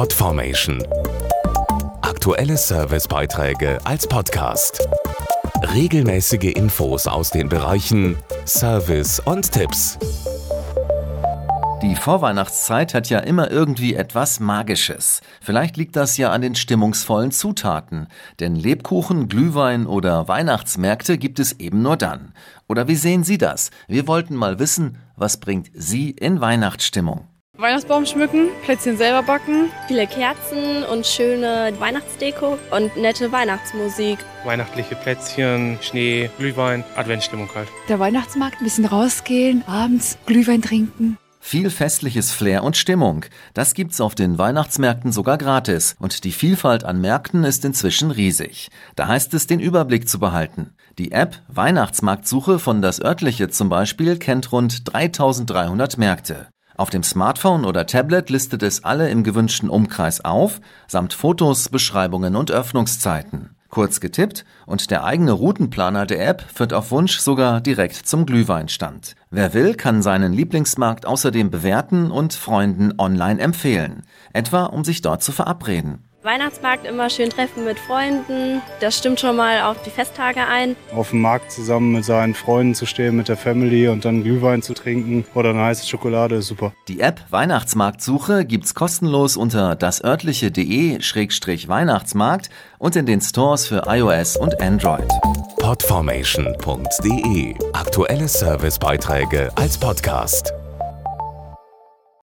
Podformation. Aktuelle Servicebeiträge als Podcast. Regelmäßige Infos aus den Bereichen Service und Tipps. Die Vorweihnachtszeit hat ja immer irgendwie etwas Magisches. Vielleicht liegt das ja an den stimmungsvollen Zutaten. Denn Lebkuchen, Glühwein oder Weihnachtsmärkte gibt es eben nur dann. Oder wie sehen Sie das? Wir wollten mal wissen, was bringt Sie in Weihnachtsstimmung? Weihnachtsbaum schmücken, Plätzchen selber backen. Viele Kerzen und schöne Weihnachtsdeko und nette Weihnachtsmusik. Weihnachtliche Plätzchen, Schnee, Glühwein, Adventsstimmung halt. Der Weihnachtsmarkt, ein bisschen rausgehen, abends Glühwein trinken. Viel festliches Flair und Stimmung. Das gibt's auf den Weihnachtsmärkten sogar gratis. Und die Vielfalt an Märkten ist inzwischen riesig. Da heißt es, den Überblick zu behalten. Die App Weihnachtsmarktsuche von das örtliche zum Beispiel kennt rund 3300 Märkte. Auf dem Smartphone oder Tablet listet es alle im gewünschten Umkreis auf, samt Fotos, Beschreibungen und Öffnungszeiten. Kurz getippt und der eigene Routenplaner der App führt auf Wunsch sogar direkt zum Glühweinstand. Wer will, kann seinen Lieblingsmarkt außerdem bewerten und Freunden online empfehlen, etwa um sich dort zu verabreden. Weihnachtsmarkt immer schön treffen mit Freunden. Das stimmt schon mal auf die Festtage ein. Auf dem Markt zusammen mit seinen Freunden zu stehen, mit der Family und dann Glühwein zu trinken oder eine heiße Schokolade ist super. Die App Weihnachtsmarktsuche gibt's kostenlos unter dasörtliche.de-weihnachtsmarkt und in den Stores für iOS und Android. Podformation.de Aktuelle Servicebeiträge als Podcast.